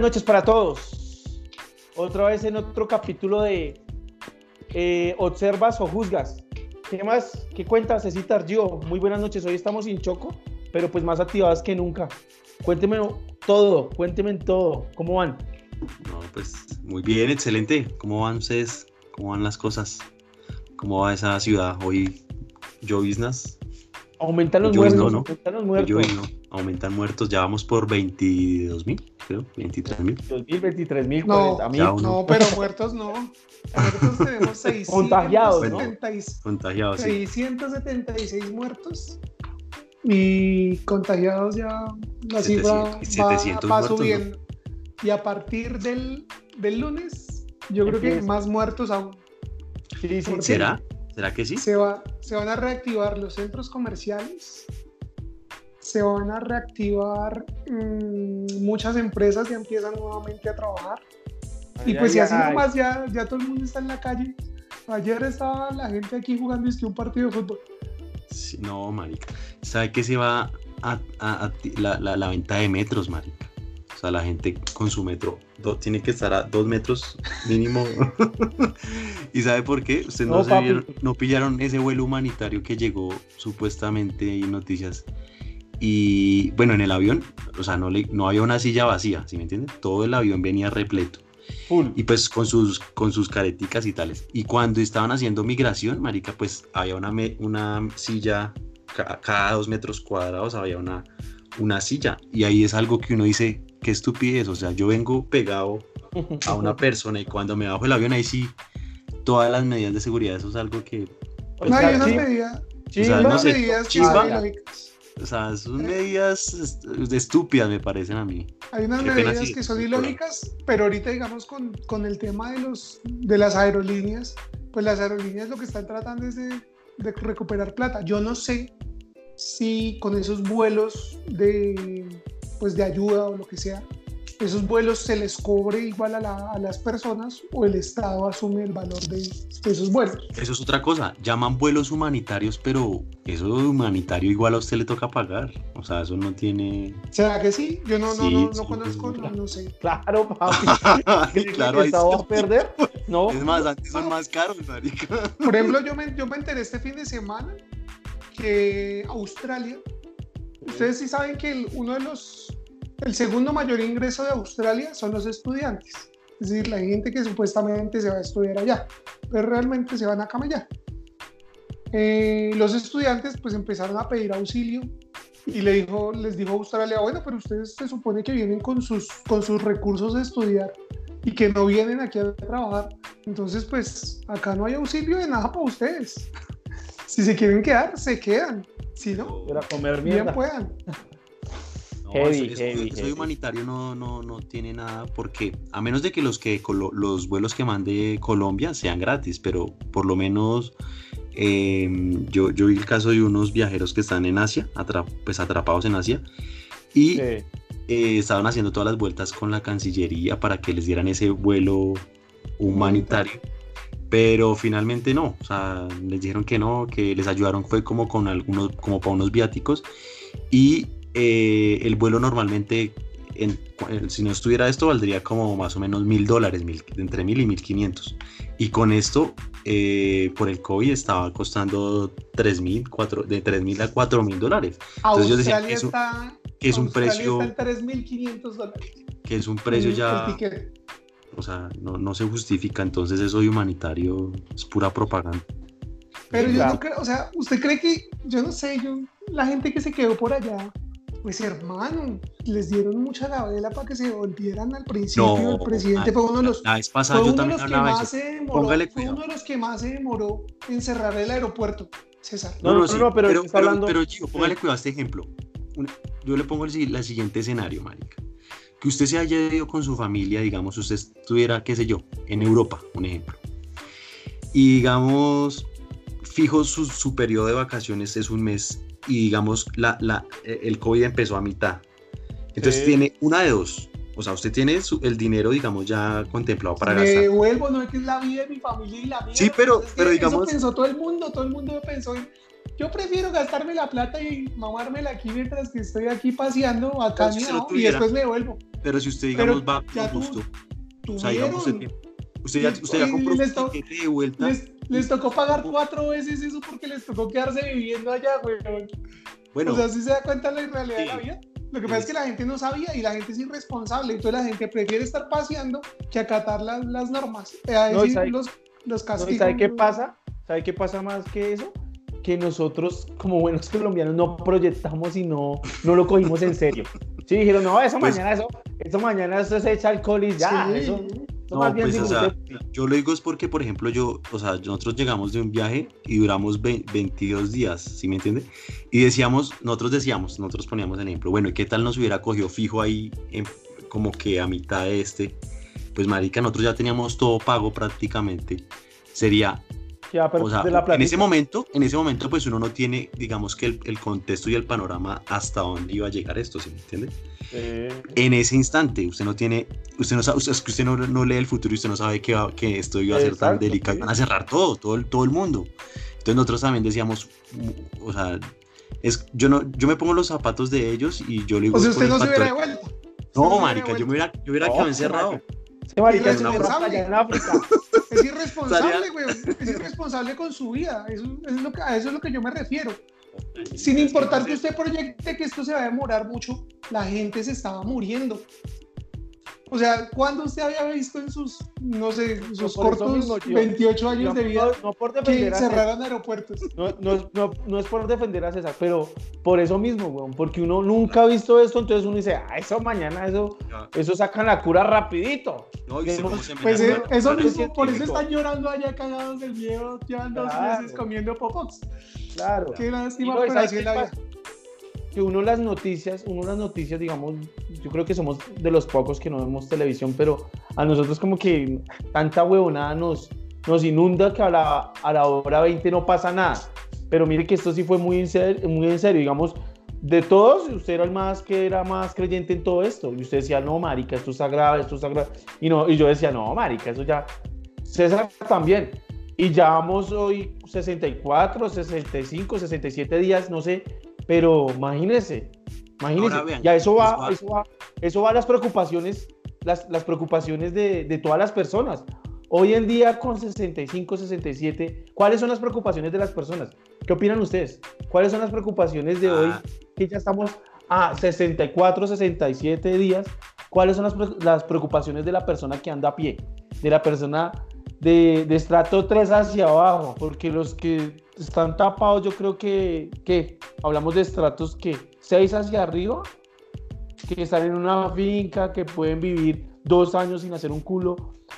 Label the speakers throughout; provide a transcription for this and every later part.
Speaker 1: noches para todos. Otra vez en otro capítulo de eh, Observas o Juzgas. ¿Qué más? ¿Qué cuentas, Cecita Argio? Muy buenas noches. Hoy estamos sin choco, pero pues más activadas que nunca. Cuénteme todo, cuénteme todo. ¿Cómo van?
Speaker 2: No, pues muy bien, excelente. ¿Cómo van ustedes? ¿Cómo van las cosas? ¿Cómo va esa ciudad hoy? ¿Lloviznas?
Speaker 1: Aumentan los muertos. Aumentan los muertos.
Speaker 2: Aumentan muertos. Ya vamos por 22 mil, creo. 23 mil.
Speaker 1: 23 mil,
Speaker 3: no, no, pero muertos no. Muertos tenemos 676.
Speaker 1: Contagiados, ¿no?
Speaker 2: Contagiados.
Speaker 3: 676 muertos. Y contagiados ya la cifra va, subiendo. Y a partir del, del lunes, yo creo que más muertos aún.
Speaker 2: ¿Será? ¿Será que sí?
Speaker 3: Se, va, se van a reactivar los centros comerciales, se van a reactivar mm, muchas empresas ya empiezan nuevamente a trabajar. y pues si así nomás ya, ya todo el mundo está en la calle. Ayer estaba la gente aquí jugando un partido de fútbol.
Speaker 2: no, marica. ¿Sabe que se va a, la, la, la, venta de metros, marica? O sea, la gente con su metro tiene que estar a dos metros mínimo. ¿Y sabe por qué? Ustedes no, no, pillaron ese vuelo humanitario que llegó supuestamente en noticias. Y bueno, en el avión, o sea, no, le, no había una silla vacía, ¿sí me entienden? Todo el avión venía repleto. Y pues con sus, con sus careticas y tales. Y cuando estaban haciendo migración, marica, pues había una, una silla, cada dos metros cuadrados había una, una silla. Y ahí es algo que uno dice, qué estupidez, o sea, yo vengo pegado a una persona y cuando me bajo el avión ahí sí, todas las medidas de seguridad, eso es algo que...
Speaker 3: Pues, no, hay unas medidas, o sea, no sé, medidas
Speaker 2: o sea, son medidas estúpidas me parecen a mí.
Speaker 3: Hay unas medidas que son ilógicas, pero ahorita digamos con, con, el tema de, los, de las aerolíneas, pues las aerolíneas lo que están tratando es de, de recuperar plata. Yo no sé si con esos vuelos de pues de ayuda o lo que sea, esos vuelos se les cobre igual a, las personas o el Estado asume el valor de, esos vuelos.
Speaker 2: Eso es otra cosa, llaman vuelos humanitarios, pero eso humanitario igual a usted le toca pagar, o sea, eso no tiene...
Speaker 3: ¿Será que sí? Yo no, no, no, no conozco, no, sé.
Speaker 1: Claro, papi.
Speaker 2: claro, ahí
Speaker 1: va a perder? No.
Speaker 2: Es más, antes son más caros, marica.
Speaker 3: Por ejemplo, yo me, yo me enteré este fin de semana que Australia Ustedes sí saben que uno de los, el segundo mayor ingreso de Australia son los estudiantes. Es decir, la gente que supuestamente se va a estudiar allá, pero realmente se van a camellar. Eh, los estudiantes pues empezaron a pedir auxilio y le dijo, les dijo Australia, bueno, pero ustedes se supone que vienen con sus, con sus recursos de estudiar y que no vienen aquí a trabajar. Entonces, pues acá no hay auxilio de nada para ustedes. si se quieren quedar, se quedan. Si no,
Speaker 1: comer bien
Speaker 3: puedan.
Speaker 2: No, heavy, eso, humanitario no, no, no tiene nada porque a menos de que los que los vuelos que mande Colombia sean gratis, pero por lo menos em, yo, yo vi el caso de unos viajeros que están en Asia, pues atrapados en Asia, y eh, estaban haciendo todas las vueltas con la Cancillería para que les dieran ese vuelo humanitario. pero finalmente no, o sea, les dijeron que no, que les ayudaron fue como con algunos, como para unos viáticos y eh, el vuelo normalmente, en, si no estuviera esto, valdría como más o menos mil dólares, entre mil y mil quinientos. Y con esto, eh, por el COVID, estaba costando tres mil, de tres mil a cuatro mil dólares.
Speaker 3: Entonces yo decía que es,
Speaker 2: que es un precio...
Speaker 3: Está en 3.500 dólares.
Speaker 2: Que es un precio ya o sea, no, no se justifica, entonces eso de humanitario es pura propaganda.
Speaker 3: Pero yo no creo, o sea, ¿usted cree que, yo no sé, yo, la gente que se quedó por allá, pues hermano, les dieron mucha gabela para que se volvieran al principio. el presidente fue uno de los,
Speaker 2: la pasada yo también
Speaker 3: que más se demoró, fue uno de los que más se demoró en cerrar el aeropuerto, César.
Speaker 2: No, no, no, pero, pero, hablando... pero, chico, póngale cuidado a este ejemplo. yo le pongo el, el siguiente escenario, marica que usted se haya ido con su familia, digamos, usted estuviera, qué sé yo, en Europa, un ejemplo, y digamos, fijo su, periodo de vacaciones es un mes y digamos, la, la, el COVID empezó a mitad. Entonces tiene una de dos. O sea, usted tiene el dinero, digamos, ya contemplado para
Speaker 3: Me
Speaker 2: gastar.
Speaker 3: devuelvo, no es que es la vida de mi familia y la mía.
Speaker 2: Sí, pero, pero digamos.
Speaker 3: Eso pensó todo el mundo, todo el mundo pensó en yo prefiero gastarme la plata y mamármela aquí mientras que estoy aquí paseando acá y después me vuelvo.
Speaker 2: Pero si usted, digamos, va con gusto. O sea, digamos, usted, usted ya, usted ya compró to de vuelta.
Speaker 3: Les, tocó pagar cuatro veces eso porque les tocó quedarse viviendo allá, güey. Bueno. O sea, si se da cuenta la realidad de la vida. Lo que pasa es que la gente no sabía y la gente es irresponsable. Entonces la gente prefiere estar paseando que acatar las, las normas. Eh, no, los, los castigos.
Speaker 1: ¿Sabe qué pasa? ¿Sabe qué pasa más que eso? que nosotros como buenos colombianos no proyectamos y no, no lo cogimos en serio. Sí, dijeron, no, eso pues mañana, eso, eso mañana eso se echa alcohol y ya, eso,
Speaker 2: no, pues, o sea, yo lo digo es porque, por ejemplo, yo, o sea, nosotros llegamos de un viaje y duramos 22 días, ¿sí me entiende? Y decíamos, nosotros decíamos, nosotros poníamos el ejemplo, bueno, ¿y qué tal nos hubiera cogido fijo ahí, como que a mitad de este? Pues, marica, nosotros ya teníamos todo pago prácticamente. Sería o sea, en ese momento, en ese momento, pues uno no tiene, digamos que el, contexto y el panorama hasta dónde iba a llegar esto, ¿sí me entiende? En ese instante, usted no tiene, usted no sabe, es que usted no, no, lee el futuro y usted no sabe que, que esto iba a ser tan delicado, van a cerrar todo, todo, todo el mundo. Entonces nosotros también decíamos, o sea, es, yo no, yo me pongo los zapatos de ellos y yo le digo.
Speaker 3: O sea, usted no se hubiera devuelto.
Speaker 2: No, marica, yo me hubiera, yo hubiera quedado encerrado.
Speaker 3: Es irresponsable, güey. Es irresponsable con su vida. Eso, es lo que, a eso es lo que yo me refiero. Sin importar que usted proyecte que esto se va a demorar mucho, la gente se estaba muriendo. O sea, ¿cuándo usted había visto en sus, no sé, sus cortos 28 años de vida no, por que cerraran aeropuertos?
Speaker 1: No, es por defender a César, pero por eso mismo, weón, porque uno nunca ha visto esto, entonces uno dice, ah, eso mañana, eso, eso sacan la cura rapidito.
Speaker 3: pues eh, eso mismo, por eso están llorando allá cagados del miedo, llevan dos meses comiendo popox.
Speaker 1: Claro.
Speaker 3: Qué lástima, pero así la vida
Speaker 1: que uno las noticias, uno las noticias, digamos, yo creo que somos de los pocos que no vemos televisión, pero a nosotros como que tanta huevonada nos, nos inunda que a la, a la hora 20 no pasa nada. Pero mire que esto sí fue muy en serio, muy en serio digamos, de todos, usted era el más que era más creyente en todo esto. Y usted decía, no, marica, esto está grave, esto está grave. Y, no, y yo decía, no, marica, eso ya... César también. Y ya vamos hoy 64, 65, 67 días, no sé, pero imagínese, imagínese, ya eso va, eso va, eso va a las preocupaciones, las, las preocupaciones de, de, todas las personas. Hoy en día con 65, 67, ¿cuáles son las preocupaciones de las personas? ¿Qué opinan ustedes? ¿Cuáles son las preocupaciones de hoy ah. que ya estamos a 64, 67 días? ¿Cuáles son las, las preocupaciones de la persona que anda a pie? De la persona de, de estrato 3 hacia abajo, porque los que están tapados, yo creo que, que hablamos de estratos que 6 hacia arriba, que están en una finca, que pueden vivir dos años sin hacer un culo.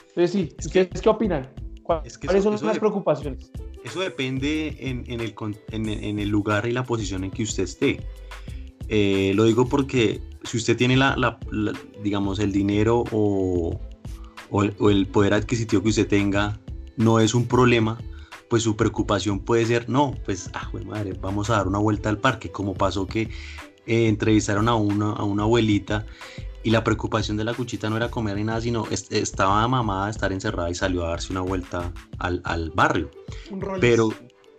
Speaker 1: Entonces, sí, ¿ustedes qué opinan? ¿Cuáles son las preocupaciones?
Speaker 2: Eso depende en, en, el, en, en, el, lugar y la posición en que usted esté. Eh, lo digo porque si usted tiene la, la, digamos, el dinero o, o el, poder adquisitivo que usted tenga no es un problema, pues su preocupación puede ser, no, pues, ah, madre, vamos a dar una vuelta al parque, como pasó que eh, entrevistaron a una, a una abuelita y la preocupación de la cuchita no era comer ni nada, sino estaba mamada de estar encerrada y salió a darse una vuelta al, al barrio. Pero,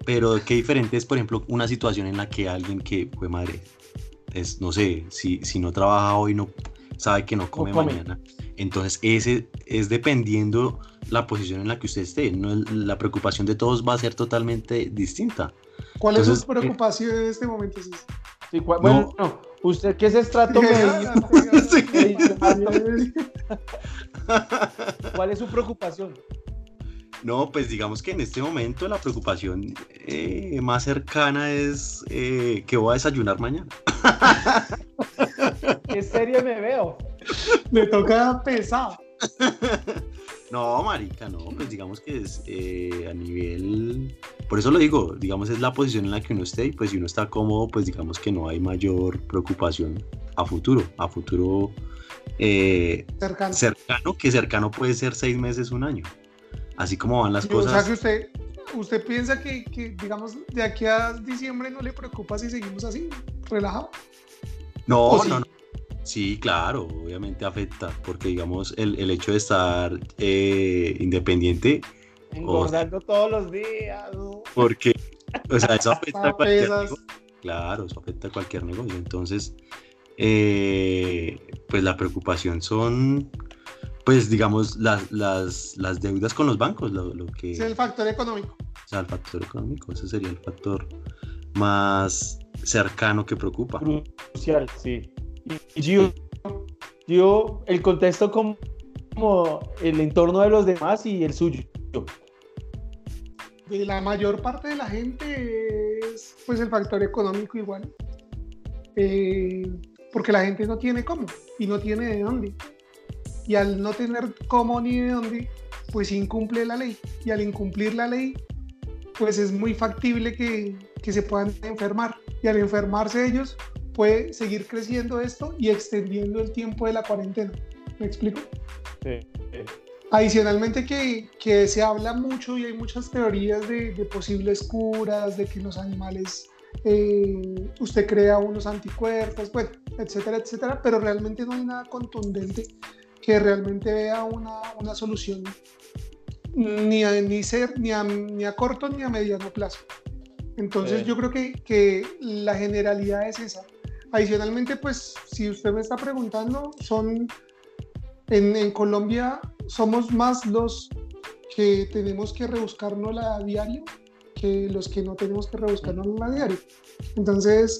Speaker 2: pero qué diferente es, por ejemplo, una situación en la que alguien que, fue madre, es, no sé, si, si no trabaja hoy, no sabe que no come, mañana. Entonces, ese es dependiendo la posición en la que usted esté. No, la preocupación de todos va a ser totalmente distinta.
Speaker 3: ¿Cuál es su preocupación en este momento?
Speaker 1: Sí, bueno, no. usted qué es estrato medio. ¿Cuál es su preocupación?
Speaker 2: No, pues digamos que en este momento la preocupación eh, más cercana es eh, que voy a desayunar mañana.
Speaker 1: ¿Qué serie me veo?
Speaker 3: Me toca pesado.
Speaker 2: No, marica, no, pues digamos que es eh, a nivel, por eso lo digo, digamos es la posición en la que uno esté y pues si uno está cómodo, pues digamos que no hay mayor preocupación a futuro, a futuro cercano. cercano, que cercano puede ser seis meses, un año así como van las cosas.
Speaker 3: O sea que usted, usted piensa que, que, digamos, de aquí a diciembre no le preocupa si seguimos así, relajado.
Speaker 2: No, no, no. Sí, claro, obviamente afecta, porque digamos, el, el hecho de estar eh, independiente.
Speaker 1: Engordando todos los días.
Speaker 2: Porque, O sea, eso afecta a cualquier negocio. Claro, eso afecta a cualquier negocio. Entonces, eh, pues la preocupación son, pues digamos, las, las, las deudas con los bancos, lo, lo que...
Speaker 3: Sí, el factor económico.
Speaker 2: O sea, el factor económico, ese sería el factor más cercano que preocupa.
Speaker 1: Crucial, sí. Yo, yo el contexto como, como el entorno de los demás y el suyo.
Speaker 3: De la mayor parte de la gente es pues el factor económico igual. Eh, porque la gente no tiene cómo y no tiene de dónde. Y al no tener cómo ni de dónde, pues incumple la ley. Y al incumplir la ley, pues es muy factible que, que se puedan enfermar. Y al enfermarse ellos, puede seguir creciendo esto y extendiendo el tiempo de la cuarentena. ¿Me explico? Sí. Adicionalmente que, que, se habla mucho y hay muchas teorías de, de posibles curas, de que los animales, eh, usted crea unos anticuerpos, bueno, etcétera, etcétera, pero realmente no hay nada contundente que realmente vea una, una solución ni a, ni, ser, ni, a, ni a corto ni a mediano plazo. Entonces yo creo que, que, la generalidad es esa. Adicionalmente, pues si usted me está preguntando, son en, en Colombia somos más los que tenemos que rebuscarnos a diario que los que no tenemos que rebuscarnos a diario. Entonces,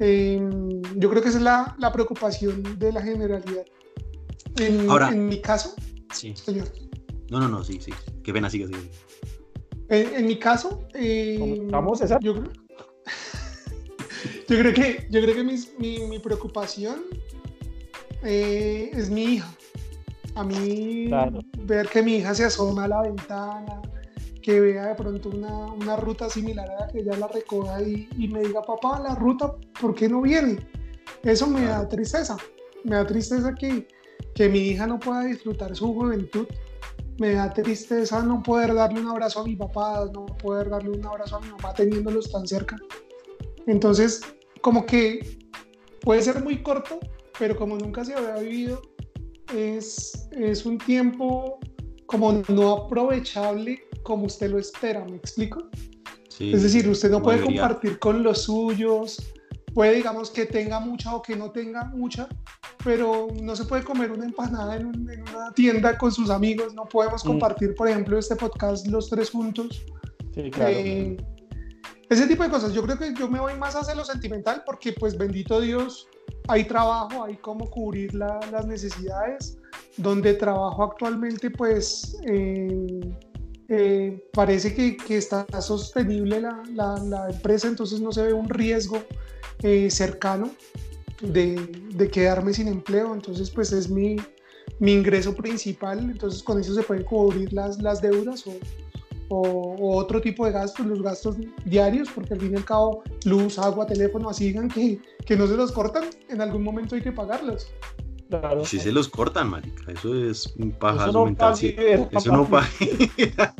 Speaker 3: em, yo creo que esa es la, la preocupación de la generalidad. En,
Speaker 2: Ahora,
Speaker 3: en mi caso,
Speaker 2: sí.
Speaker 3: señor.
Speaker 2: No, no, no, sí, sí. Qué pena, sigue, sigue.
Speaker 3: En, en mi caso, eh,
Speaker 1: ¿Vamos, César?
Speaker 3: Yo creo, yo creo que, yo creo que mi, mi, mi preocupación eh, es mi hija. A mí,
Speaker 1: Claro.
Speaker 3: ver que mi hija se asoma a la ventana, que vea de pronto una, una ruta similar a la que ella la recoja y, y me diga, papá, la ruta, ¿por qué no viene? Eso me da tristeza. Me da tristeza que, que mi hija no pueda disfrutar su juventud. Me da tristeza no poder darle un abrazo a mi papá, no poder darle un abrazo a mi mamá teniéndolos tan cerca. Entonces, como que puede ser muy corto, pero como nunca se había vivido, es, es un tiempo como no aprovechable como usted lo espera, ¿me explico?
Speaker 2: Sí,
Speaker 3: Es decir, usted no puede compartir con los suyos, puede, digamos, que tenga mucha o que no tenga mucha, pero no se puede comer una empanada en, un- en una tienda con sus amigos, no podemos
Speaker 1: Mm.
Speaker 3: compartir, por ejemplo, este podcast los tres juntos.
Speaker 1: Sí, claro.
Speaker 3: Eh, ese tipo de cosas, yo creo que yo me voy más hacia lo sentimental porque pues bendito Dios, hay trabajo, hay cómo cubrir la- las necesidades. Donde trabajo actualmente pues eh, eh, parece que, está sostenible la, la- empresa, entonces no se ve un riesgo eh, cercano de, de quedarme sin empleo, entonces pues es mi, mi ingreso principal, entonces con eso se pueden cubrir las, las deudas o, o otro tipo de gastos, los gastos diarios, porque al fin y al cabo luz, agua, teléfono, así digan que, que no se los cortan, en algún momento hay que pagarlos.
Speaker 1: claro.
Speaker 2: Si se los cortan, marica, eso es un
Speaker 1: Eso
Speaker 2: pajazo
Speaker 1: no
Speaker 2: mental. Eso no paga.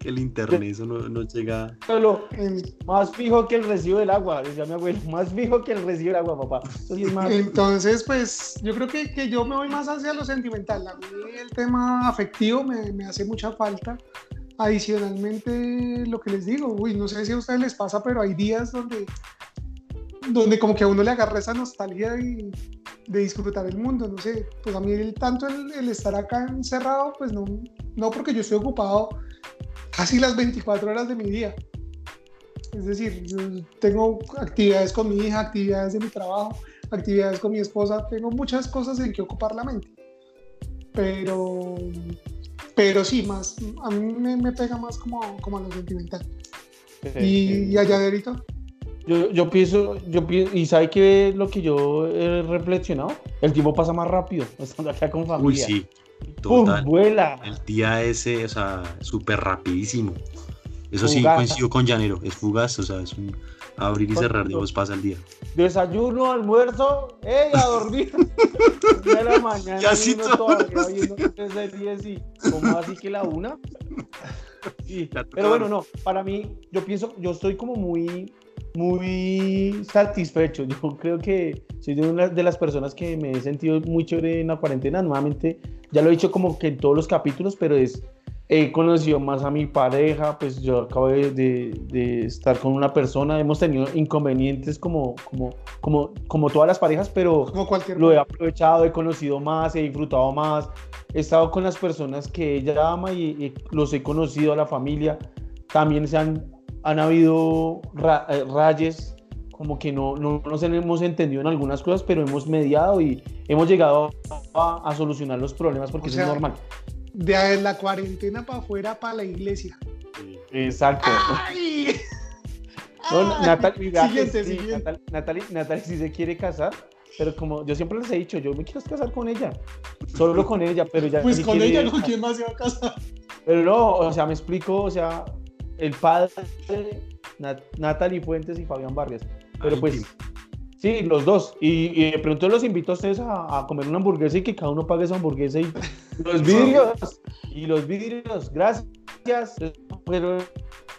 Speaker 2: que el internet, eso no, no llega.
Speaker 1: Solo
Speaker 3: En-
Speaker 1: más fijo que el recibo del agua, decía mi abuelo. Más fijo que el recibo del agua, papá. Eso sí es más.
Speaker 3: Entonces, pues yo creo que, que yo me voy más hacia lo sentimental. A mí el tema afectivo me, me hace mucha falta. Adicionalmente, lo que les digo, uy, no sé si a ustedes les pasa, pero hay días donde, donde como que a uno le agarra esa nostalgia y, de disfrutar el mundo, no sé. Pues a mí tanto el, estar acá encerrado, pues no, no porque yo estoy ocupado casi las 24 horas de mi día. Es decir, tengo actividades con mi hija, actividades de mi trabajo, actividades con mi esposa, tengo muchas cosas en que ocupar la mente. Pero, pero sí, más, a mí me, me pega más como, como a lo sentimental.
Speaker 1: Sí,
Speaker 3: y,
Speaker 1: sí.
Speaker 3: y allá, Derito.
Speaker 1: Yo, yo pienso, yo pienso, y ¿sabe qué es lo que yo he reflexionado? El tiempo pasa más rápido estando acá con
Speaker 2: Uy,
Speaker 1: familia.
Speaker 2: sí,
Speaker 1: ¡Pum!
Speaker 2: total.
Speaker 1: vuela.
Speaker 2: El día ese, o sea, súper rapidísimo. Eso sí
Speaker 1: Fugaz.
Speaker 2: coincido con Llanero, es fugaz, o sea, es un abrir y cerrar ojos pasa el día.
Speaker 1: Desayuno, almuerzo, ¡ey! A dormir. De la mañana.
Speaker 2: Ya
Speaker 1: y
Speaker 2: sí
Speaker 1: uno
Speaker 2: todos
Speaker 1: todavía
Speaker 2: los
Speaker 1: viendo tres series y ¿cómo así que la una? Sí, pero bueno, no, para mí, yo pienso, yo estoy como muy, muy satisfecho. Yo creo que soy de una de las personas que me he sentido muy chévere en la cuarentena. Nuevamente, ya lo he dicho como que en todos los capítulos, pero es he conocido más a mi pareja, pues yo acabo de, estar con una persona, hemos tenido inconvenientes como, como, como, como todas las parejas, pero lo he aprovechado, he conocido más, he disfrutado más, he estado con las personas que ella ama y, los he conocido a la familia, también se han, han habido eh, rayes como que no, no, nos hemos entendido en algunas cosas, pero hemos mediado y hemos llegado a, solucionar los problemas porque eso es normal
Speaker 3: de la cuarentena para afuera para la iglesia.
Speaker 1: Exacto. ¡Ay! No, Natalie, siguiente, sí, siguiente. Natalie, sí se quiere casar, pero como yo siempre les he dicho, yo me quiero casar con ella, solo con ella, pero ya.
Speaker 3: Pues con ella, ¿no? ¿Quién más se va a casar?
Speaker 1: Pero no, o sea, me explico, o sea, el padre, Natalie Fuentes y Fabián Vargas. Pero pues, Sí, los dos. Y, y de pronto los invito a ustedes a, comer una hamburguesa y que cada uno pague esa hamburguesa y los vidrios. y los vidrios. Gracias. Pero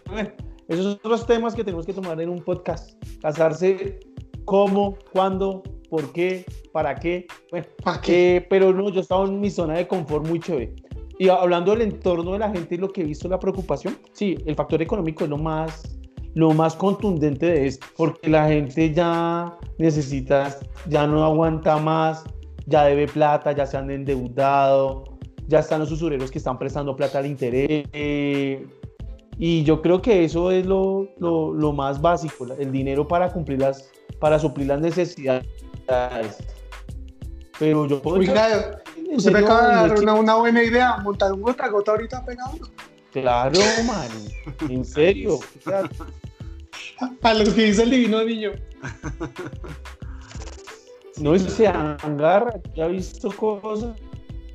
Speaker 1: bueno, esos son otros temas que tenemos que tomar en un podcast. Casarse, cómo, cuándo, por qué, para qué. Bueno, ¿Para qué? Eh, pero no, yo estaba en mi zona de confort muy chévere. Y hablando del entorno de la gente y lo que he visto, la preocupación, sí, el factor económico es lo más lo más contundente de esto, porque la gente ya necesita, ya no aguanta más, ya debe plata, ya se han endeudado, ya están los usureros que están prestando plata al interés. y yo creo que eso es lo, lo, más básico, el dinero para cumplir las, para suplir las necesidades. Pero yo puedo...
Speaker 3: Oiga, usted me acaba de dar una, una, buena idea, montar un gota gota ahorita pegado.
Speaker 1: Claro, man. En serio.
Speaker 3: Para lo que dice el divino niño.
Speaker 1: No, se agarra, ya ha visto cosas.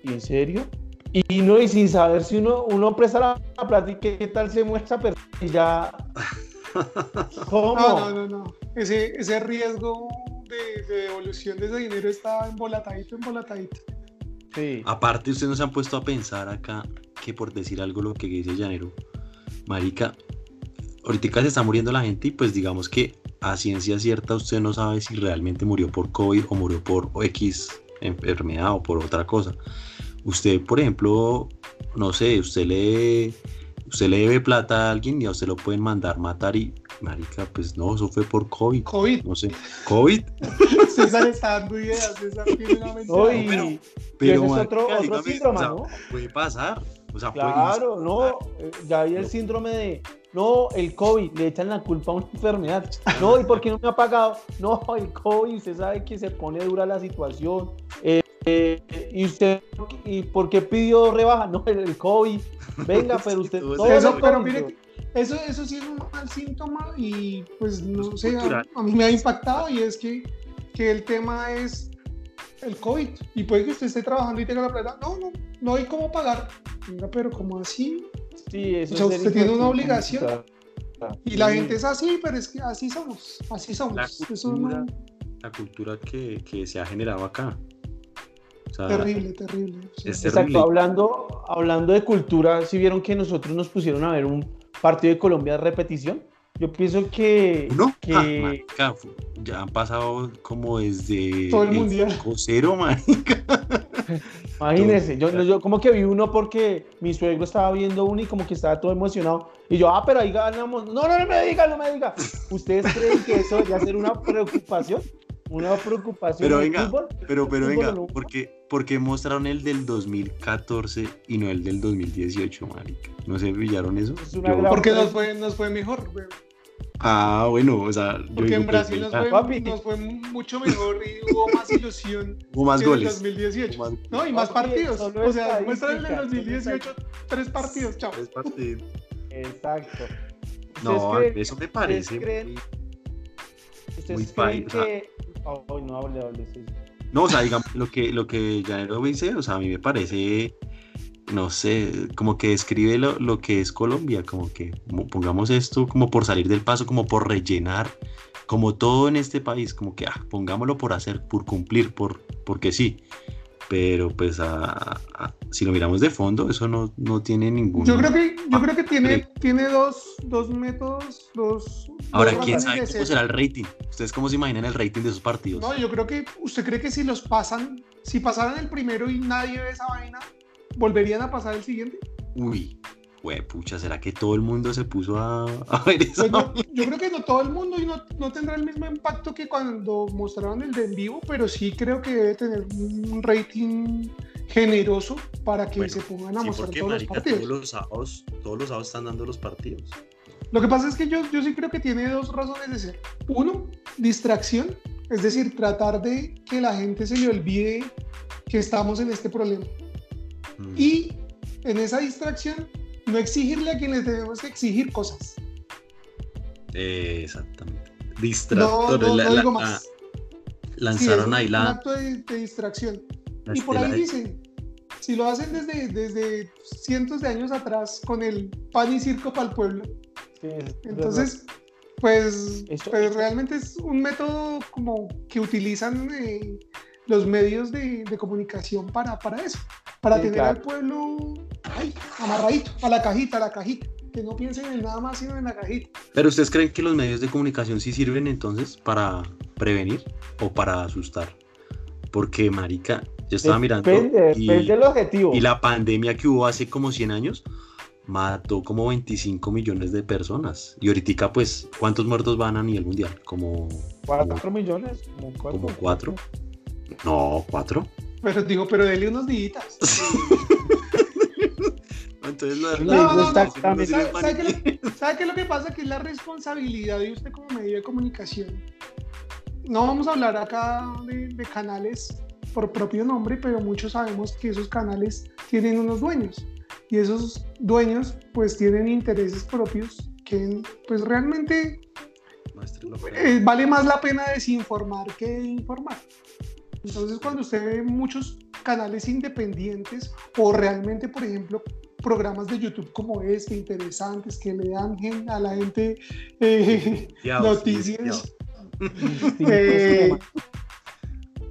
Speaker 1: ¿En serio? Y no, y sin saber si uno, uno presta la, plata y qué, tal se muestra, pero ya.
Speaker 3: ¿Cómo? No, no, no, Ese, ese riesgo de, de devolución de ese dinero está embolatadito, embolatadito.
Speaker 2: Sí. Aparte, ustedes no se han puesto a pensar acá que por decir algo lo que dice Llanero, Marica, ahorita se está muriendo la gente y pues digamos que a ciencia cierta usted no sabe si realmente murió por COVID o murió por X enfermedad o por otra cosa. Usted, por ejemplo, no sé, usted le, usted le debe plata a alguien y a usted lo pueden mandar matar y, marica, pues no, eso fue por COVID.
Speaker 3: COVID.
Speaker 2: No sé, COVID.
Speaker 3: César está dando ideas, César tiene una mente.
Speaker 1: pero, es otro, otro síndrome, ¿no?
Speaker 2: Puede pasar. O sea,
Speaker 1: claro, no, eh, ya hay el síndrome de, no, el COVID, le echan la culpa a una enfermedad. No, ¿y por qué no me ha pagado? No, el COVID, usted sabe que se pone dura la situación. Eh, eh, ¿Y usted, y por qué pidió rebaja? No, el, COVID. Venga, pero usted...
Speaker 3: eso, pero mire, eso, eso sí es un mal síntoma y pues no sé, a, mí me ha impactado y es que, que el tema es el COVID y puede que usted esté trabajando y tenga la plata. No, no, no hay cómo pagar. Venga, pero como así?
Speaker 1: Sí, eso
Speaker 3: o sea, usted tiene una obligación. Y la gente es así, pero es que así somos, así somos.
Speaker 2: La cultura, que, que, se ha generado acá.
Speaker 3: terrible, terrible.
Speaker 1: Exacto, hablando, hablando de cultura, si vieron que nosotros nos pusieron a ver un partido de Colombia de repetición? Yo pienso que.
Speaker 2: ¿No? Que... Ah, ya han pasado como desde.
Speaker 3: Todo el mundial.
Speaker 2: Cero, marica.
Speaker 1: Imagínense, yo, yo, como que vi uno porque mi suegro estaba viendo uno y como que estaba todo emocionado. Y yo, ah, pero ahí ganamos. No, no, no me diga, no me diga. ¿Ustedes creen que eso ya ser una preocupación? Una preocupación.
Speaker 2: Pero venga, pero, pero venga, porque, porque mostraron el del 2014 y no el del 2018, marica. ¿No se pillaron eso?
Speaker 3: porque nos fue, nos fue mejor,
Speaker 2: Ah, bueno, o sea.
Speaker 3: Porque en Brasil nos fue, nos fue, mucho mejor y hubo más ilusión.
Speaker 2: Hubo más goles.
Speaker 3: En 2018. no, y más partidos. O sea, muestra en el 2018 tres partidos, chao.
Speaker 2: Tres partidos.
Speaker 1: Exacto.
Speaker 2: No, eso me parece.
Speaker 1: ¿Ustedes creen, que.? no, hable, hable,
Speaker 2: No, o sea, digamos, lo que, lo que Janero dice, o sea, a mí me parece no sé, como que describe lo, lo, que es Colombia, como que pongamos esto como por salir del paso, como por rellenar, como todo en este país, como que ah, pongámoslo por hacer, por cumplir, por, porque sí. Pero pues si lo miramos de fondo, eso no, no tiene ningún...
Speaker 3: Yo creo que, yo creo que tiene, tiene dos, dos métodos, dos...
Speaker 2: Ahora, ¿quién sabe cómo será el rating? ¿Ustedes cómo se imaginan el rating de esos partidos?
Speaker 3: No, yo creo que, ¿usted cree que si los pasan, si pasaran el primero y nadie ve esa vaina, ¿volverían a pasar el siguiente?
Speaker 2: uy, güey, pucha, ¿será que todo el mundo se puso a, ver eso?
Speaker 3: Pues yo creo que no todo el mundo y no, no, tendrá el mismo impacto que cuando mostraron el de en vivo, pero sí creo que debe tener un rating generoso para que se pongan a mostrar todos los partidos.
Speaker 2: Todos los, sábados, todos los sábados están dando los partidos.
Speaker 3: Lo que pasa es que yo, yo sí creo que tiene dos razones de ser. Uno, distracción, es decir, tratar de que la gente se le olvide que estamos en este problema. Mm. Y en esa distracción, no exigirle a quienes debemos exigir cosas.
Speaker 2: exactamente. Distractor. No,
Speaker 3: no, digo más.
Speaker 2: lanzaron ahí
Speaker 3: la. Un acto de, distracción. y por ahí dicen, si lo hacen desde, desde cientos de años atrás con el pan y circo para el pueblo, entonces, pues, pues, realmente es un método como que utilizan eh, los medios de, comunicación para, para eso, para tener al pueblo amarradito, a la cajita, a la cajita. Que no piensen en nada más sino en la cajita.
Speaker 2: Pero ustedes creen que los medios de comunicación sí sirven entonces para prevenir o para asustar? Porque, marica, yo estaba mirando.
Speaker 1: y, del objetivo.
Speaker 2: Y la pandemia que hubo hace como 100 años mató como 25 millones de personas. Y ahorita, pues, ¿cuántos muertos van a nivel mundial? Como.
Speaker 1: 4 millones.
Speaker 2: Como 4. No, 4.
Speaker 3: Pero digo, pero dele unos días.
Speaker 2: Entonces no,
Speaker 3: no, ¿Sabe, qué es lo que pasa? Que es la responsabilidad de usted como medio de comunicación. No vamos a hablar acá de, de canales por propio nombre, pero muchos sabemos que esos canales tienen unos dueños y esos dueños pues tienen intereses propios que pues realmente eh, vale más la pena desinformar que informar. Entonces cuando usted ve muchos canales independientes o realmente, por ejemplo, programas de YouTube como este, interesantes, que le dan a la gente eh, noticias,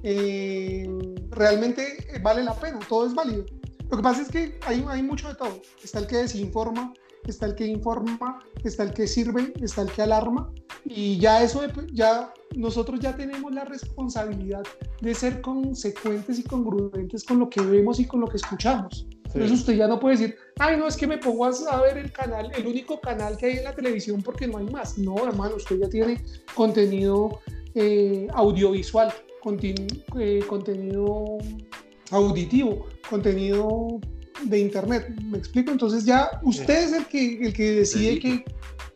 Speaker 3: eh, realmente vale la pena, todo es válido. Lo que pasa es que hay, hay mucho de todo. Está el que desinforma, está el que informa, está el que sirve, está el que alarma y ya eso, ya nosotros ya tenemos la responsabilidad de ser consecuentes y congruentes con lo que vemos y con lo que escuchamos. Entonces usted ya no puede decir, ay, no, es que me pongo a ver el canal, el único canal que hay en la televisión porque no hay más. No, hermano, usted ya tiene contenido eh, audiovisual, eh, contenido auditivo, contenido de internet. ¿Me explico? Entonces ya usted es el que, el que decide que...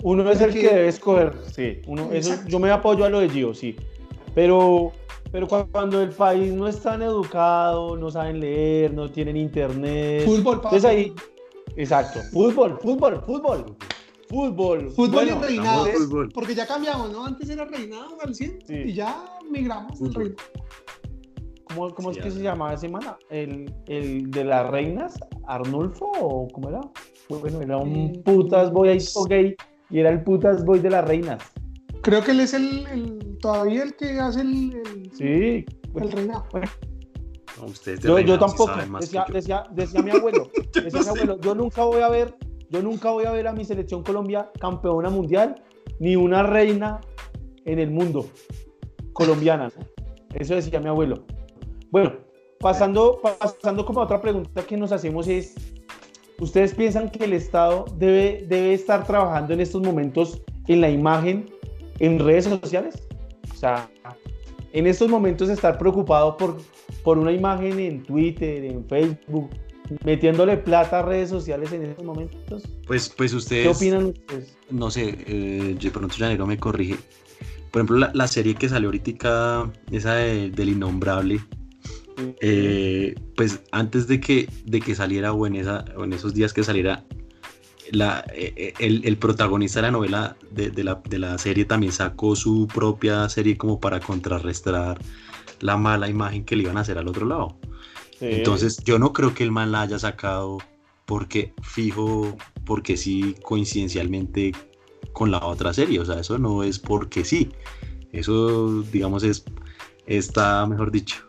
Speaker 1: Uno es el, que, debe escoger, sí. Uno, eso, yo me apoyo a lo de Gio, sí. Pero, pero cuando el país no es tan educado, no saben leer, no tienen internet...
Speaker 3: Fútbol,
Speaker 1: Entonces ahí... Exacto. Fútbol, fútbol, fútbol. Fútbol.
Speaker 3: Fútbol y reinado. Porque ya cambiamos, ¿no? Antes era reinado 100 y ya migramos al reinado.
Speaker 1: ¿Cómo, cómo es que se llamaba ese semana? ¿El, ¿El, de las reinas? ¿Arnulfo o cómo era? Bueno, era un mm, putas boy ahí gay y era el putas boy de las reinas.
Speaker 3: Creo que él es el, el todavía el que hace el,
Speaker 1: sí,
Speaker 3: el reinado.
Speaker 1: yo, yo, tampoco, decía, decía, decía, mi abuelo, decía mi abuelo, yo nunca voy a ver, yo nunca voy a ver a mi selección Colombia campeona mundial, ni una reina en el mundo colombiana. Eso decía mi abuelo. Bueno, pasando, pasando como a otra pregunta que nos hacemos es, ¿ustedes piensan que el Estado debe, debe estar trabajando en estos momentos en la imagen en redes sociales? O sea, en estos momentos estar preocupado por, por una imagen en Twitter, en Facebook, metiéndole plata a redes sociales en estos momentos.
Speaker 2: Pues, pues ustedes.
Speaker 1: ¿Qué opinan ustedes?
Speaker 2: No sé, eh, yo pronto Llanero me corrige. Por ejemplo, la, serie que salió ahorita, esa del Innombrable, eh, pues antes de que, de que saliera o en, esa, en esos días que saliera, la, eh, eh, el, protagonista de la novela de, la, de, la, serie también sacó su propia serie como para contrarrestar la mala imagen que le iban a hacer al otro lado. Entonces yo no creo que el mal la haya sacado porque fijo, porque sí coincidencialmente con la otra serie, o sea, eso no es porque sí, eso digamos es, está mejor dicho,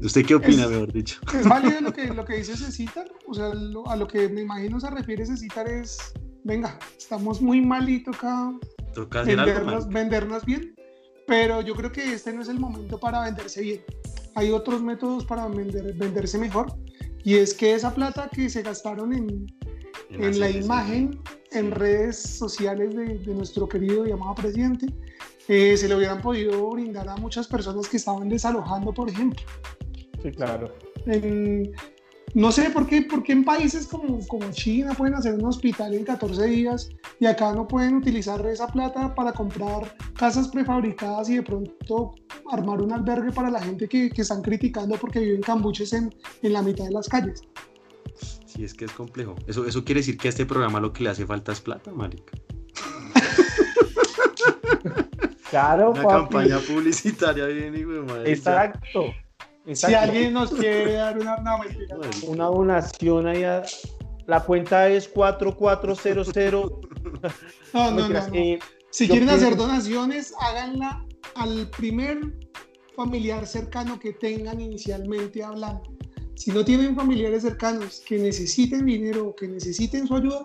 Speaker 2: ¿Usted qué opina, mejor dicho?
Speaker 3: Es válido lo que, lo que dice Cecitar, o sea, a lo que me imagino se refiere Cecitar es, venga, estamos muy malito acá,
Speaker 2: Toca
Speaker 3: vendernos, vendernos bien, pero yo creo que este no es el momento para venderse bien. Hay otros métodos para vender, venderse mejor Y es que esa plata que se gastaron en, en, la imagen, en redes sociales de, de nuestro querido y amado presidente, eh, se le hubieran podido brindar a muchas personas que estaban desalojando, por ejemplo.
Speaker 1: Sí, claro.
Speaker 3: no sé por qué, porque en países como, como China pueden hacer un hospital en 14 días y acá no pueden utilizar esa plata para comprar casas prefabricadas y de pronto armar un albergue para la gente que, que están criticando porque viven cambuches en, en la mitad de las calles.
Speaker 2: Sí, es que es complejo. Eso, eso quiere decir que a este programa lo que le hace falta es plata, marica.
Speaker 1: Claro,
Speaker 2: Una campaña publicitaria bien, hijo de madre.
Speaker 1: Exacto.
Speaker 3: Si alguien nos quiere dar una,
Speaker 1: una donación ahí la cuenta es 4400.
Speaker 3: No, no, no. si quieren hacer donaciones, háganla al primer familiar cercano que tengan inicialmente hablando. Si no tienen familiares cercanos que necesiten dinero o que necesiten su ayuda,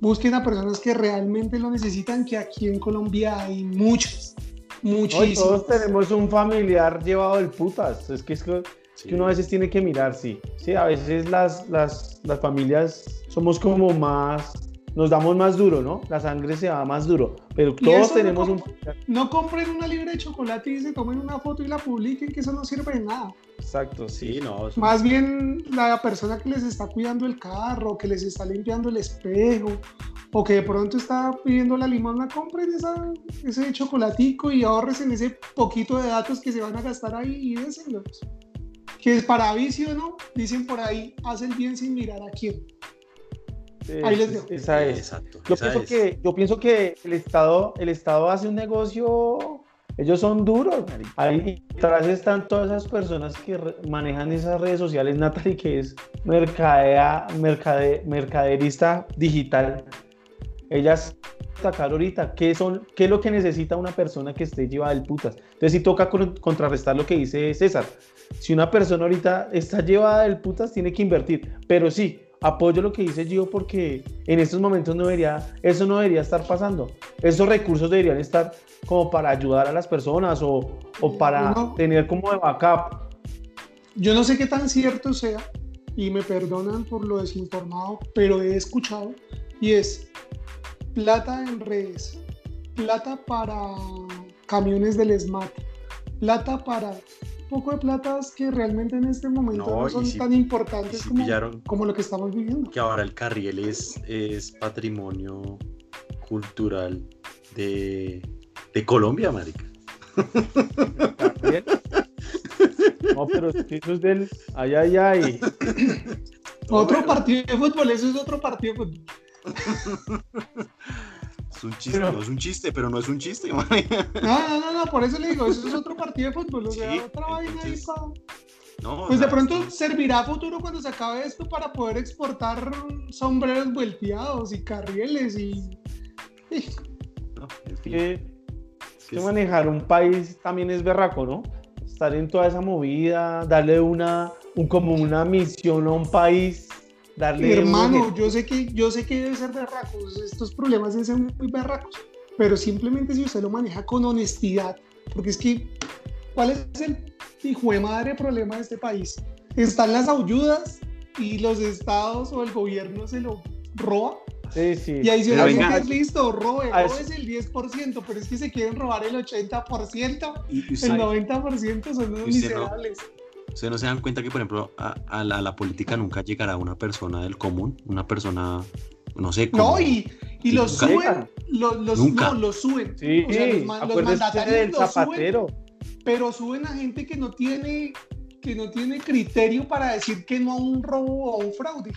Speaker 3: busquen a personas que realmente lo necesitan, que aquí en Colombia hay muchos, muchísimos.
Speaker 1: todos tenemos un familiar llevado del putas, es que, es que, uno a veces tiene que mirar, sí, sí, a veces las, las, las familias somos como más, nos damos más duro, ¿no? La sangre se va más duro, pero todos tenemos un...
Speaker 3: No compren una libra de chocolate y se tomen una foto y la publiquen, que eso no sirve de nada.
Speaker 1: Exacto, sí, no.
Speaker 3: Más bien la persona que les está cuidando el carro, que les está limpiando el espejo, o que de pronto está pidiendo la limosna, compren esa, ese chocolatico y ahorres en ese poquito de datos que se van a gastar ahí y désenlos. Que es para vicio, ¿no? Dicen por ahí, hacen bien sin mirar a quién.
Speaker 1: Esa es. Exacto, yo, pienso Que, yo pienso que el Estado, el Estado hace un negocio ellos son duros, ahí detrás están todas esas personas que manejan esas redes sociales, Natalie, que es mercadea, mercade, mercaderista digital. Ellas sacar ahorita qué son qué es lo que necesita una persona que esté llevada del putas. Entonces sí toca contrarrestar lo que dice César. Si una persona ahorita está llevada del putas, tiene que invertir. Pero sí, apoyo lo que dice Gio porque en estos momentos no debería, eso no debería estar pasando. Esos recursos deberían estar como para ayudar a las personas o, o para tener como de backup.
Speaker 3: Yo no sé qué tan cierto sea y me perdonan por lo desinformado, pero he escuchado y es plata en redes, plata para camiones del SMAT, plata para poco de platas que realmente en este momento no, son tan importantes como, como, lo que estamos viviendo.
Speaker 2: Que ahora el carriel es, es patrimonio cultural de, de Colombia, marica.
Speaker 1: No, pero eso es del. Ay, ay, ay.
Speaker 3: Otro partido de fútbol, eso es otro partido de fútbol.
Speaker 2: Es un chiste, no es un chiste, pero no es un chiste.
Speaker 3: No, no, no, no, por eso le digo, eso es otro partido de fútbol, o sea, otra vaina ahí pues de pronto servirá a futuro cuando se acabe esto para poder exportar sombreros volteados y carrieles y...
Speaker 1: No, es que, que manejar un país también es berraco, ¿no? Estar en toda esa movida, darle una, un, como una misión a un país
Speaker 3: Hermano, yo sé que yo sé que debe ser berracos, estos problemas deben ser muy berracos, pero simplemente si usted lo maneja con honestidad, porque es que ¿cuál es el hijo de madre problema de este país? Están las ayudas y los estados o el gobierno se lo roba.
Speaker 1: Sí, sí.
Speaker 3: Y ahí se es listo, robe, robe es el 10%, pero es que se quieren robar el 80%, el 90% son los miserables.
Speaker 2: ¿Ustedes no se dan cuenta que, por ejemplo, a, la, política nunca llegará una persona del común? Una persona, no sé.
Speaker 3: Como, no, y, y los suben. Los, los, no, los suben.
Speaker 1: Sí, o sea, los, los mandatarios los zapatero.
Speaker 3: suben. Pero suben a gente que no tiene que no tiene criterio para decir que no a un robo o a un fraude.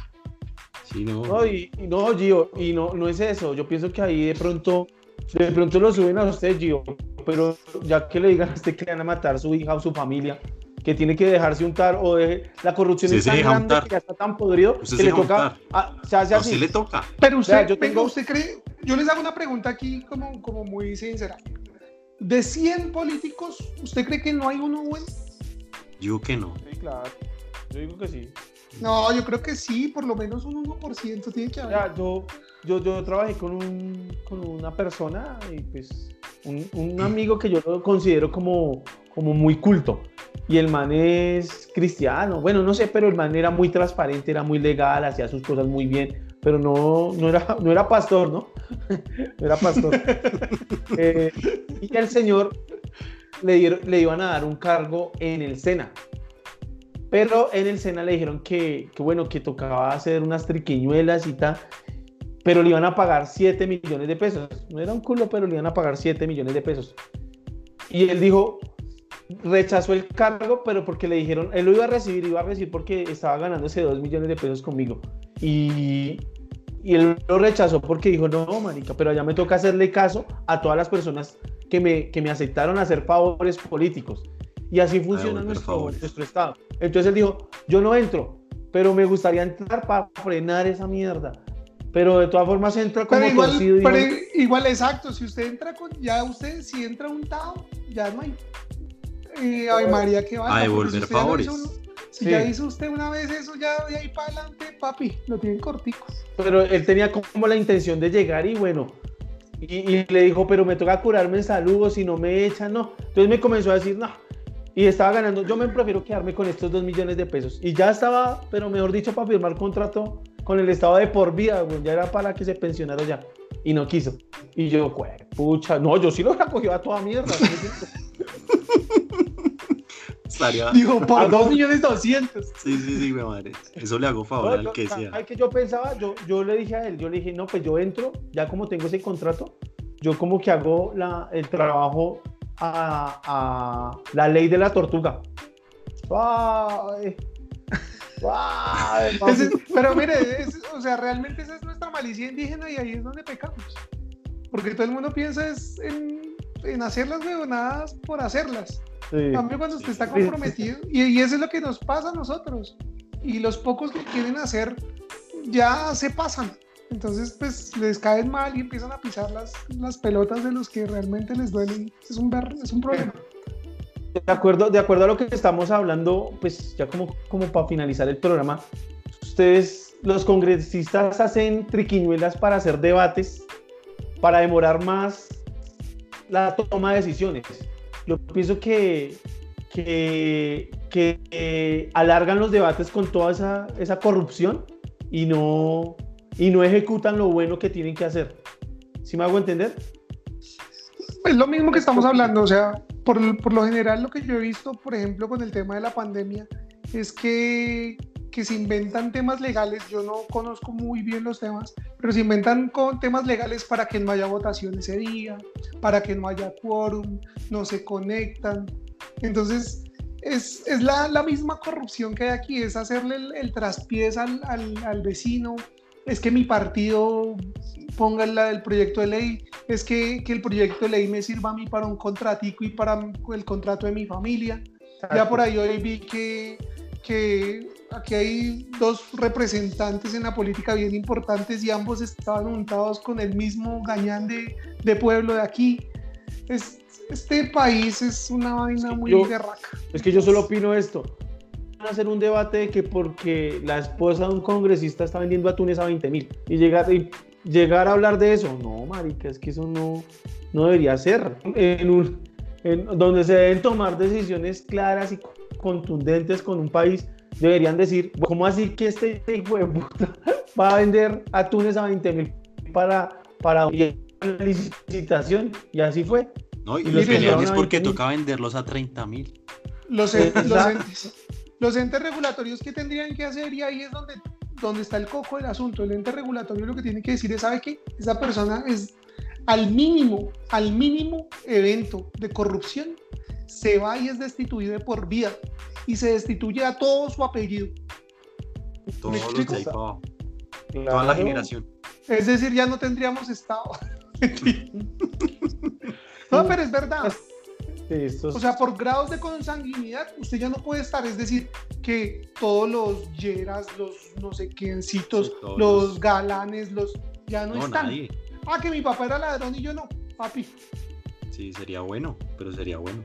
Speaker 1: Sí, no. No, y, no, Gio, y no, no es eso. Yo pienso que ahí de pronto, de pronto lo suben a usted, Gio, pero ya que le digan a usted que le van a matar a su hija o su familia, que tiene que dejarse untar o de, la corrupción es tan grande que ya está tan podrido que le toca
Speaker 2: se hace así. le toca.
Speaker 3: Pero usted, yo tengo... usted cree, yo les hago una pregunta aquí como, como muy sincera. De 100 políticos, ¿usted cree que no hay uno bueno?
Speaker 2: Yo que no.
Speaker 1: Sí, claro. Yo digo que sí.
Speaker 3: No, yo creo que sí, por lo menos un 1% tiene que haber.
Speaker 1: yo, yo, yo trabajé con, un, con una persona y pues un, un amigo que yo lo considero como, como muy culto y el man es cristiano. Bueno, no sé, pero el man era muy transparente, era muy legal, hacía sus cosas muy bien, pero no, no, era, no era pastor, ¿no? no era pastor. Eh, y el señor le, le iban a dar un cargo en el SENA. Pero en el SENA le dijeron que, que, bueno, que tocaba hacer unas triquiñuelas y tal, pero le iban a pagar 7 millones de pesos. No era un culo, pero le iban a pagar 7 millones de pesos. Y él dijo, rechazó el cargo, pero porque le dijeron, él lo iba a recibir, iba a recibir porque estaba ganándose 2 millones de pesos conmigo. Y, y él lo rechazó porque dijo, no, manica, pero allá me toca hacerle caso a todas las personas que me, que me aceptaron hacer favores políticos. Y así funciona nuestro, nuestro Estado. Entonces él dijo, yo no entro, pero me gustaría entrar para frenar esa mierda. Pero de todas formas entra como
Speaker 3: igual, torcido. Pero igual, exacto, si usted entra con, ya usted, si entra un Tao, ya no hay. Eh, Ave María, que va
Speaker 2: a devolver favores.
Speaker 3: Si ya hizo usted una vez eso, ya de ahí para adelante, papi, lo tienen corticos.
Speaker 1: Pero él tenía como la intención de llegar y bueno, y, le dijo, pero me toca curarme en salud si no me echan, no. Entonces me comenzó a decir, no. Y estaba ganando, yo me prefiero quedarme con estos dos millones de pesos. Y ya estaba, pero mejor dicho, para firmar contrato con el Estado de por vida, ya era para que se pensionara ya. Y no quiso. Y yo, pucha, no, yo sí lo recogió a toda mierda.
Speaker 3: Dijo, por 2 millones 200.
Speaker 2: Sí, sí, sí, mi madre. Eso le hago favor al que sea.
Speaker 1: Hay que yo pensaba, yo, yo le dije a él, yo le dije, no, pues yo entro, ya como tengo ese contrato, yo como que hago la, el trabajo a, a, la ley de la tortuga. Ay,
Speaker 3: ay, pero mire, o sea, realmente esa es nuestra malicia indígena y ahí es donde pecamos. Porque todo el mundo piensa es en, en hacer las huevonadas por hacerlas. Sí. cambio, cuando usted está comprometido, y, y, eso es lo que nos pasa a nosotros, y los pocos que quieren hacer ya se pasan. Entonces, pues les caen mal y empiezan a pisar las, las pelotas de los que realmente les duelen. Es un, es un problema.
Speaker 1: De acuerdo, de acuerdo a lo que estamos hablando, pues ya como, como para finalizar el programa, ustedes, los congresistas, hacen triquiñuelas para hacer debates, para demorar más la toma de decisiones yo pienso que, que, que alargan los debates con toda esa, esa corrupción y no, y no ejecutan lo bueno que tienen que hacer. ¿Sí me hago entender?
Speaker 3: Es lo mismo que estamos hablando, o sea, por, por, lo general lo que yo he visto, por ejemplo, con el tema de la pandemia, es que, que se inventan temas legales, yo no conozco muy bien los temas, pero se inventan con temas legales para que no haya votación ese día, para que no haya quórum, no se conectan. Entonces, es, es la, la, misma corrupción que hay aquí, es hacerle el, el traspiés al, al, al, vecino, es que mi partido ponga el, el proyecto de ley, es que, que, el proyecto de ley me sirva a mí para un contratico y para el contrato de mi familia. Ya por ahí hoy vi que, que aquí hay dos representantes en la política bien importantes y ambos estaban untados con el mismo gañán de, de pueblo de aquí. Es, este país es una vaina muy yo,
Speaker 1: Es que yo solo opino esto. Van a hacer un debate de que porque la esposa de un congresista está vendiendo atunes a 20 mil y llegar, y llegar a hablar de eso. No, marica, es que eso no, no debería ser. En un, en, donde se deben tomar decisiones claras y contundentes con un país deberían decir, ¿cómo así que este hijo de puta va a vender atunes a 20 mil para, para una licitación? Y así fue.
Speaker 2: No, y, y los pelean es porque toca venderlos a 30 mil.
Speaker 3: Los, los, entes, los entes regulatorios que tendrían que hacer, y ahí es donde, donde está el coco del asunto, el ente regulatorio lo que tiene que decir es, ¿sabe qué? Esa persona es al mínimo, al mínimo evento de corrupción, se va y es destituido de por vida y se destituye a todo su apellido.
Speaker 2: Todos los Toda la generación.
Speaker 3: Es decir, ya no tendríamos Estado. no, pero es verdad. O sea, por grados de consanguinidad, usted ya no puede estar. Es decir, que todos los yeras, los no sé quiéncitos, los galanes, los ya no, están. Ah, que mi papá era ladrón y yo no, papi.
Speaker 2: Sí, sería bueno, pero sería bueno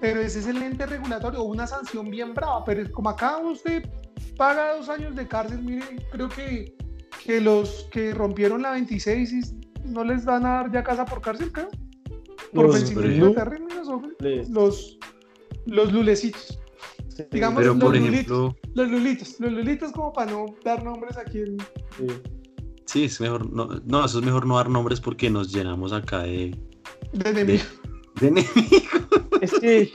Speaker 3: pero ese es el ente regulatorio una sanción bien brava. Pero como acá usted paga dos años de cárcel, mire, creo que, que los que rompieron la 26 no les van a dar ya casa por cárcel, Por vencimiento de términos, los, los lulecitos. Digamos, los, lulitos, los lulitos, los lulitos como para no dar nombres aquí en...
Speaker 2: Sí, es mejor, no, no, eso es mejor no dar nombres porque nos llenamos acá de...
Speaker 3: De enemigos.
Speaker 1: Es que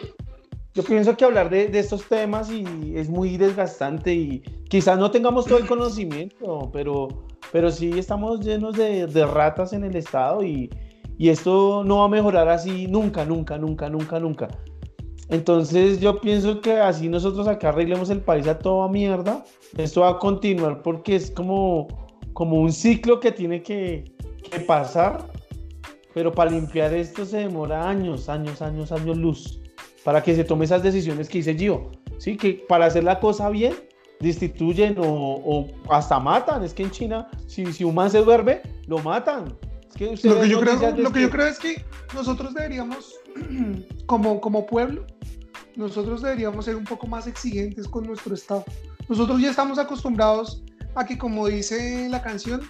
Speaker 1: yo pienso que hablar de, estos temas y es muy desgastante y quizás no tengamos todo el conocimiento, pero, pero sí estamos llenos de, ratas en el Estado y, y esto no va a mejorar así nunca, nunca, nunca, nunca, nunca. Entonces yo pienso que así nosotros acá arreglemos el país a toda mierda, esto va a continuar porque es como, como un ciclo que tiene que pasar, pero para limpiar esto se demora años, años, años, años luz, para que se tome esas decisiones que dice Gio, ¿sí? que para hacer la cosa bien, destituyen o, o hasta matan, es que en China, si, si un man se duerme, lo matan,
Speaker 3: lo, que yo creo, lo que yo creo es que nosotros deberíamos, como, como pueblo, nosotros deberíamos ser un poco más exigentes con nuestro Estado. Nosotros ya estamos acostumbrados a que, como dice la canción,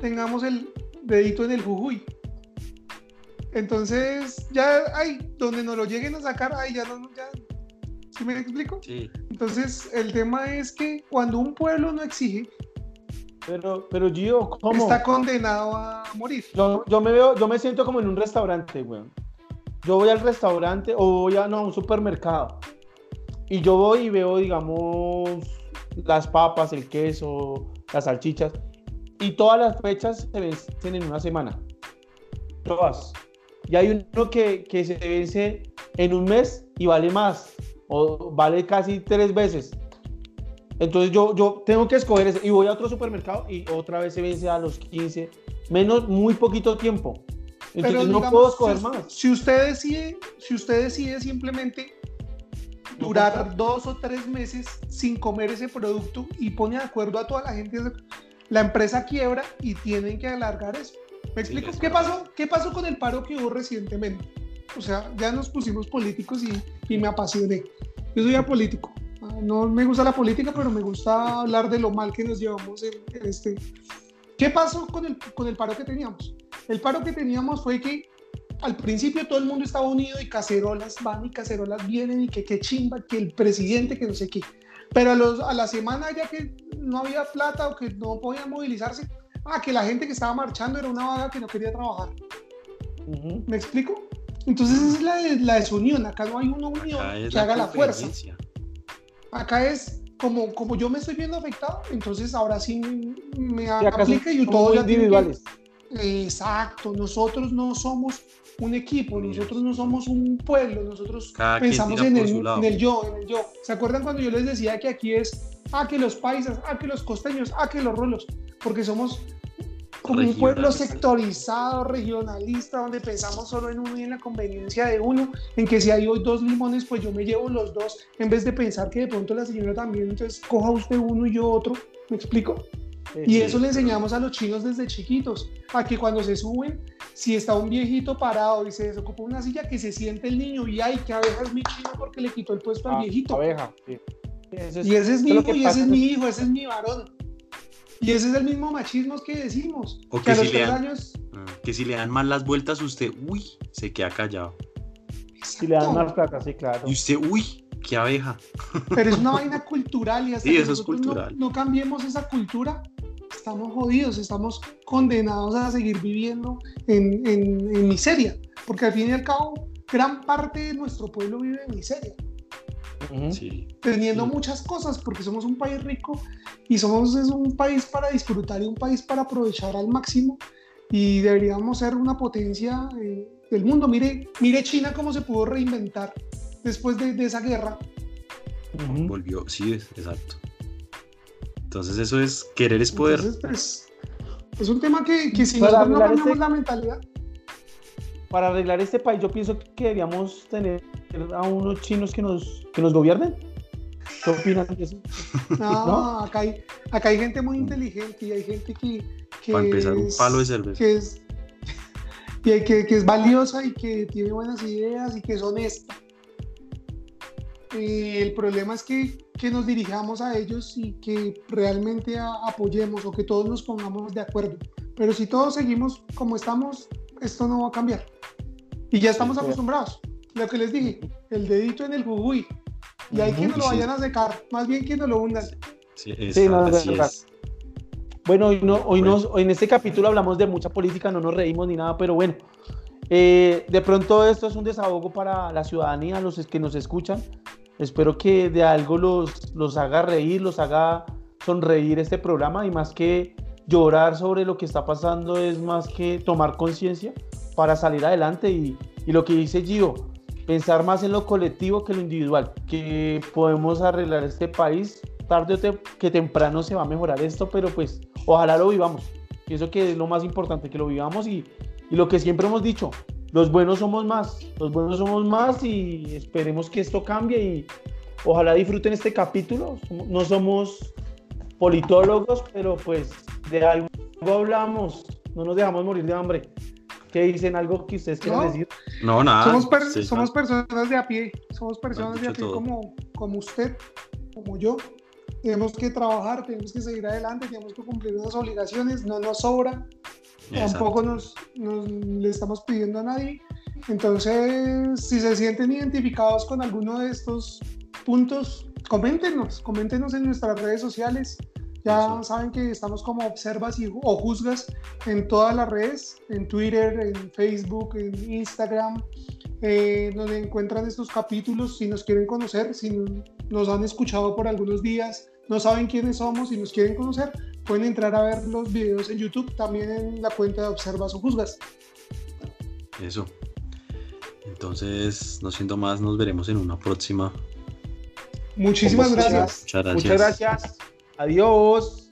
Speaker 3: tengamos el dedito en el jujuy. Entonces, ya, ay, donde nos lo lleguen a sacar, ay, ya no, ya. ¿Sí me explico?
Speaker 2: Sí.
Speaker 3: Entonces, el tema es que cuando un pueblo no exige,
Speaker 1: pero, pero Gio, ¿cómo?
Speaker 3: Está condenado a morir.
Speaker 1: Yo, yo, me veo, yo me siento como en un restaurante, weón. Yo voy al restaurante o voy a, no, a un supermercado. Y yo voy y veo, digamos, las papas, el queso, las salchichas. Y todas las fechas se vencen en una semana. Todas. Y hay uno que, que se vence en un mes y vale más. O vale casi tres veces. Entonces yo, yo tengo que escoger ese y voy a otro supermercado y otra vez se vence a los 15, menos muy poquito tiempo. Entonces no puedo escoger más.
Speaker 3: Si usted decide, si usted decide simplemente durar dos o tres meses sin comer ese producto y pone de acuerdo a toda la gente, la empresa quiebra y tienen que alargar eso. ¿Me explico? ¿Qué pasó? ¿Qué pasó con el paro que hubo recientemente? O sea, ya nos pusimos políticos y, y me apasioné. Yo soy apolítico no me gusta la política, pero me gusta hablar de lo mal que nos llevamos en, este. ¿Qué pasó con el, con el paro que teníamos? El paro que teníamos fue que al principio todo el mundo estaba unido y cacerolas van y cacerolas vienen y que qué chimba, que el presidente, que no sé qué. Pero a, los, a la semana ya que no había plata o que no podían movilizarse, ah, que la gente que estaba marchando era una vaga que no quería trabajar. ¿Me explico? Entonces es la, la desunión, acá no hay una unión que haga la fuerza. Acá es como, como yo me estoy viendo afectado, entonces ahora sí me aplica y todo
Speaker 1: individuales.
Speaker 3: exacto, nosotros no somos un equipo, nosotros no somos un pueblo, nosotros pensamos en el, en el, yo, en el yo. ¿Se acuerdan cuando yo les decía que aquí es, ah, que los paisas, ah, que los costeños, ah, que los rolos? Porque somos como un pueblo sectorizado, regionalista, donde pensamos solo en uno y en la conveniencia de uno, en que si hay hoy dos limones, pues yo me llevo los dos, en vez de pensar que de pronto la señora también, entonces coja usted uno y yo otro, ¿me explico? y eso le enseñamos a los chinos desde chiquitos, a que cuando se suben, si está un viejito parado y se desocupa una silla, que se siente el niño y ay, que abeja es mi chino porque le quitó el puesto al ah, viejito.
Speaker 1: Abeja,
Speaker 3: sí. y ese es mi hijo, y ese es mi hijo, ese es mi varón. Y ese es el mismo machismo que decimos.
Speaker 2: O que, si, le dan, ah, que si le dan mal las vueltas, usted, uy, se queda callado.
Speaker 1: Si le dan mal plata, sí, claro.
Speaker 2: Y usted, uy, qué abeja.
Speaker 3: Pero es una vaina cultural y hasta
Speaker 2: sí, eso es cultural.
Speaker 3: No, cambiemos esa cultura, estamos jodidos, estamos condenados a seguir viviendo en, en miseria. Porque al fin y al cabo, gran parte de nuestro pueblo vive en miseria teniendo muchas cosas, porque somos un país rico y somos es un país para disfrutar y un país para aprovechar al máximo y deberíamos ser una potencia eh, del mundo. Mire, mire China cómo se pudo reinventar después de, esa guerra.
Speaker 2: Volvió, sí, exacto. Entonces eso es, querer es poder.
Speaker 3: Pues, es un tema que, que si nosotros no cambiamos este la mentalidad.
Speaker 1: Para arreglar este país yo pienso que deberíamos tener a unos chinos que nos, que nos gobiernen? ¿Qué opinan de eso?
Speaker 3: No, Acá, hay, acá hay gente muy inteligente y hay gente que. que
Speaker 2: Para empezar, un palo de cerveza.
Speaker 3: Que es, que, que, es valiosa y que tiene buenas ideas y que es honesta. Eh, el problema es que, que, nos dirijamos a ellos y que realmente apoyemos o que todos nos pongamos de acuerdo. Pero si todos seguimos como estamos, esto no va a cambiar. Y ya estamos acostumbrados lo que les dije, el dedito en el jujuy. Y hay quienes lo vayan a secar, más bien que no lo hundan.
Speaker 1: Sí, Bueno, hoy, no, hoy, hoy en este capítulo hablamos de mucha política, no nos reímos ni nada, pero bueno, eh, de pronto esto es un desahogo para la ciudadanía, los que nos escuchan. Espero que de algo los, los haga reír, los haga sonreír este programa y más que llorar sobre lo que está pasando es más que tomar conciencia para salir adelante y, y, lo que dice Gio, pensar más en lo colectivo que lo individual, que podemos arreglar este país tarde o que temprano se va a mejorar esto, pero pues ojalá lo vivamos. Pienso que es lo más importante, que lo vivamos y, y lo que siempre hemos dicho, los buenos somos más, los buenos somos más y esperemos que esto cambie y ojalá disfruten este capítulo. No somos politólogos, pero pues de algo hablamos, no nos dejamos morir de hambre. ¿Qué dicen? ¿Algo que ustedes quieran decir?
Speaker 2: No, nada.
Speaker 3: Somos, somos personas de a pie, somos personas de a pie como, como usted, como yo. Tenemos que trabajar, tenemos que seguir adelante, tenemos que cumplir unas obligaciones, no nos sobra, tampoco nos, le estamos pidiendo a nadie. Entonces, si se sienten identificados con alguno de estos puntos, coméntenos, coméntenos en nuestras redes sociales. Ya saben que estamos como observas y, o juzgas en todas las redes, en Twitter, en Facebook, en Instagram, eh, donde encuentran estos capítulos. Si nos quieren conocer, si nos han escuchado por algunos días, no saben quiénes somos y nos quieren conocer, pueden entrar a ver los videos en YouTube, también en la cuenta de Observas o Juzgas.
Speaker 2: Eso. Entonces, no siento más, nos veremos en una próxima.
Speaker 3: Muchísimas gracias.
Speaker 1: Muchas gracias. Muchas gracias. Adiós.